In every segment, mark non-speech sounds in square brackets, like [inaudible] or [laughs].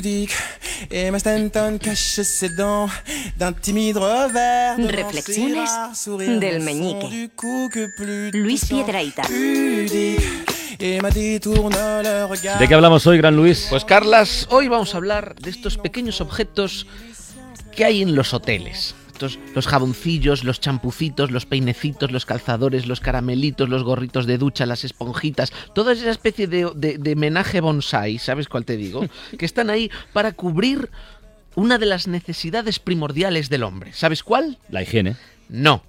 pudique. Et Emma Stanton cache ses dents d'un timide revers. devant Reflexiones del meñique. du cou que plus Luis regard. ¿De qué hablamos hoy, Gran Luis? Pues Carlas, hoy vamos a hablar de estos pequeños objetos que hay en los hoteles. Los jaboncillos, los champucitos, los peinecitos, los calzadores, los caramelitos, los gorritos de ducha, las esponjitas, toda esa especie de, de, de menaje bonsai, ¿sabes cuál te digo? [laughs] Que están ahí para cubrir una de las necesidades primordiales del hombre. ¿Sabes cuál? La higiene. No.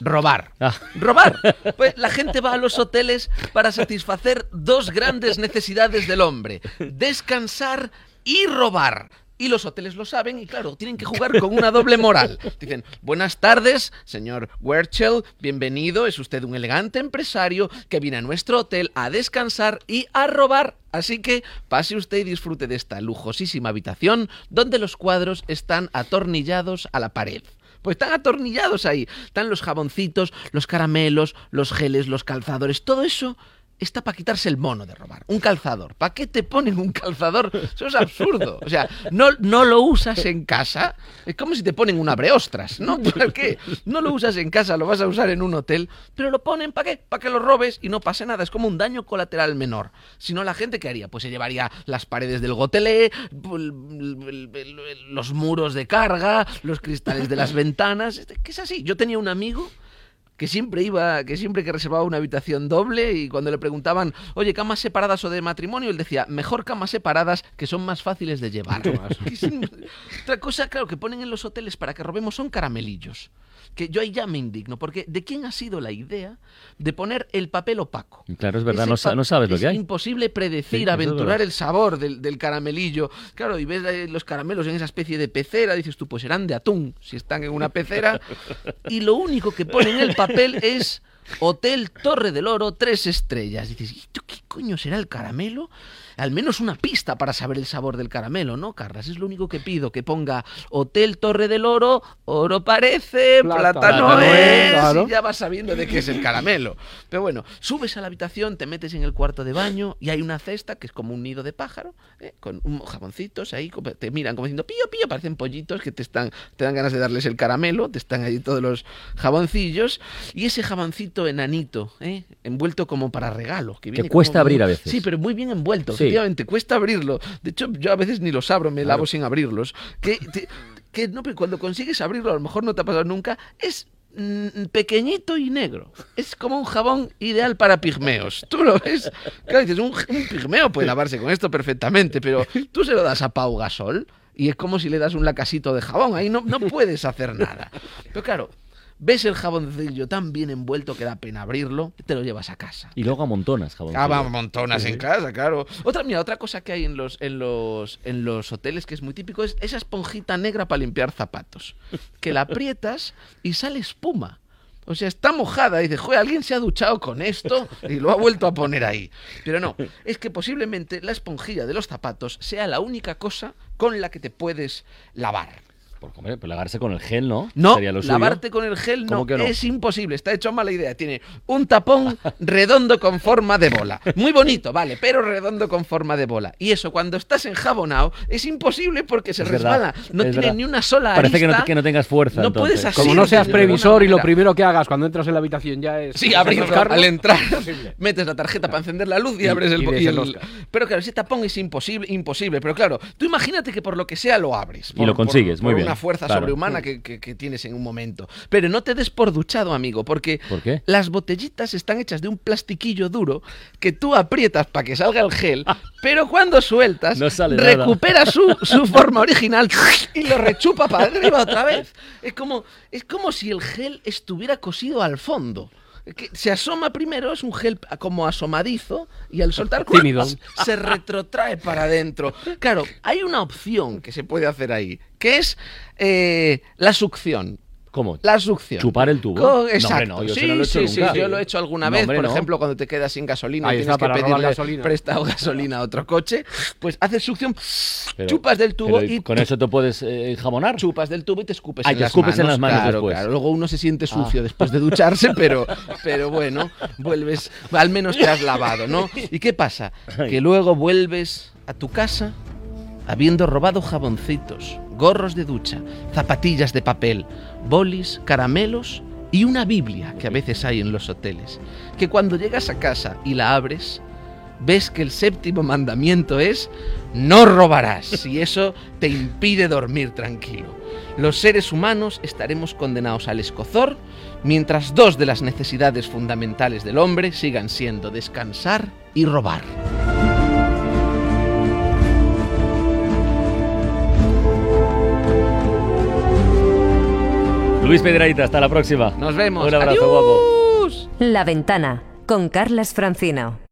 Robar. Ah. Robar. [laughs] Pues la gente va a los hoteles para satisfacer dos grandes necesidades del hombre. Descansar y robar. Y los hoteles lo saben y claro, tienen que jugar con una doble moral. [laughs] Dicen, buenas tardes, señor Werchel, bienvenido, es usted un elegante empresario que viene a nuestro hotel a descansar y a robar. Así que pase usted y disfrute de esta lujosísima habitación donde los cuadros están atornillados a la pared. Pues están atornillados ahí. Están los jaboncitos, los caramelos, los geles, los calzadores. Todo eso está para quitarse el mono de robar. Un calzador. ¿Para qué te ponen un calzador? Eso es absurdo. O sea, no, no lo usas en casa. Es como si te ponen un abreostras. ¿No? [laughs] ¿Para qué? No lo usas en casa, lo vas a usar en un hotel. Pero lo ponen ¿para qué? Para que lo robes y no pase nada. Es como un daño colateral menor. Si no, la gente, ¿qué haría? Pues se llevaría las paredes del gotelé, los muros de carga, los cristales de las ventanas. Que es así. Yo tenía un amigo que siempre iba, que siempre que reservaba una habitación doble y cuando le preguntaban, oye, camas separadas o de matrimonio, él decía, mejor camas separadas que son más fáciles de llevar. [laughs] Otra cosa, claro, que ponen en los hoteles para que robemos son caramelillos. Que yo ahí ya me indigno, porque ¿de quién ha sido la idea de poner el papel opaco? Claro, es verdad, no, sabes lo es que hay. imposible predecir, Sí, es aventurar el sabor del, del caramelillo. Claro, y ves eh, los caramelos en esa especie de pecera, dices tú, pues serán de atún, si están en una pecera. [laughs] y lo único que pone en el papel es Hotel Torre del Oro, tres estrellas. Dices, ¿y esto qué coño será el caramelo? Al menos una pista para saber el sabor del caramelo, ¿no, Carlas? Es lo único que pido, que ponga Hotel Torre del Oro, oro parece, Plátano plátano es, es, claro. y ya vas sabiendo de qué es el caramelo. Pero bueno, subes a la habitación, te metes en el cuarto de baño y hay una cesta que es como un nido de pájaro, ¿eh? con un jaboncitos ahí, te miran como diciendo pío, pío, parecen pollitos que te están, te dan ganas de darles el caramelo, te están ahí todos los jaboncillos y ese jaboncito enanito, ¿eh? envuelto como para regalo. Que, viene cuesta como abrir a veces. Sí, pero muy bien envuelto, Sí. Efectivamente, cuesta abrirlo. De hecho, yo a veces ni los abro, me Claro. lavo sin abrirlos. Que, te- que no, pero cuando consigues abrirlo, a lo mejor no te ha pasado nunca, es mm, pequeñito y negro. Es como un jabón ideal para pigmeos. Tú lo ves. Claro, dices, un, un pigmeo puede lavarse con esto perfectamente, pero tú se lo das a Pau Gasol y es como si le das un lacasito de jabón. Ahí no, no puedes hacer nada. Pero claro, ves el jaboncillo tan bien envuelto que da pena abrirlo, te lo llevas a casa. Y luego amontonas, jabón. Ah, va, montonas en casa, claro. Otra, mira, otra cosa que hay en los, en los, en los hoteles que es muy típico es esa esponjita negra para limpiar zapatos. Que la aprietas y sale espuma. O sea, está mojada. Y dices, joder, alguien se ha duchado con esto y lo ha vuelto a poner ahí. Pero no, es que posiblemente la esponjilla de los zapatos sea la única cosa con la que te puedes lavar. Por comer, pues lavarse con el gel, ¿no? No, Sería lo suyo. lavarte con el gel no, ¿Cómo que no? es imposible, está hecho mala idea. Tiene un tapón [laughs] redondo con forma de bola. Muy bonito, vale, pero redondo con forma de bola. Y eso, cuando estás enjabonado, es imposible porque se Es verdad, resbala. No tiene verdad. ni una sola Parece que no, arista. que no tengas fuerza. No entonces. puedes así. Como no seas previsor y lo primero que hagas cuando entras en la habitación ya es... Sí, abrirlo al entrar, [laughs] metes la tarjeta para encender la luz y, Y- abres el, y el-. Pero claro, ese tapón es imposible, imposible. Pero claro, tú imagínate que por lo que sea lo abres. Y lo consigues, muy por bien, una fuerza claro. sobrehumana que, que- que tienes en un momento. Pero no te des por duchado, amigo, porque ¿Por las botellitas están hechas de un plastiquillo duro que tú aprietas para que salga el gel, pero cuando sueltas, No recupera su, su forma original y lo rechupa para arriba otra vez. Es como, es como si el gel estuviera cosido al fondo. Que se asoma primero, es un gel como asomadizo, y al soltar Tímido. [laughs] se retrotrae para adentro. Claro, hay una opción que se puede hacer ahí, que es eh, la succión. ¿Cómo? La succión. ¿Chupar el tubo? Co- No, hombre, Exacto. no, yo eso sí, no lo he hecho sí, sí, yo lo he hecho alguna vez. hombre, Por ejemplo, cuando te quedas sin gasolina y tienes que pedirle gasolina. prestado gasolina a otro coche, pues haces succión, Pero- chupas del tubo y con eso te puedes eh, jamonar. chupas del tubo y te escupes Ah, en te las escupes manos. en las manos claro, después. claro. Luego uno se siente sucio Ah. después de ducharse, pero, pero bueno, vuelves, al menos te has lavado, ¿no? ¿Y qué pasa? Que luego vuelves a tu casa habiendo robado jaboncitos, gorros de ducha, zapatillas de papel, bolis, caramelos y una Biblia que a veces hay en los hoteles, que cuando llegas a casa y la abres, ves que el séptimo mandamiento es no robarás y eso te impide dormir tranquilo. Los seres humanos estaremos condenados al escozor mientras dos de las necesidades fundamentales del hombre sigan siendo descansar y robar. Luis Pedraita, hasta la próxima. Nos vemos. Un abrazo, guapo. La ventana con Carlas Francino.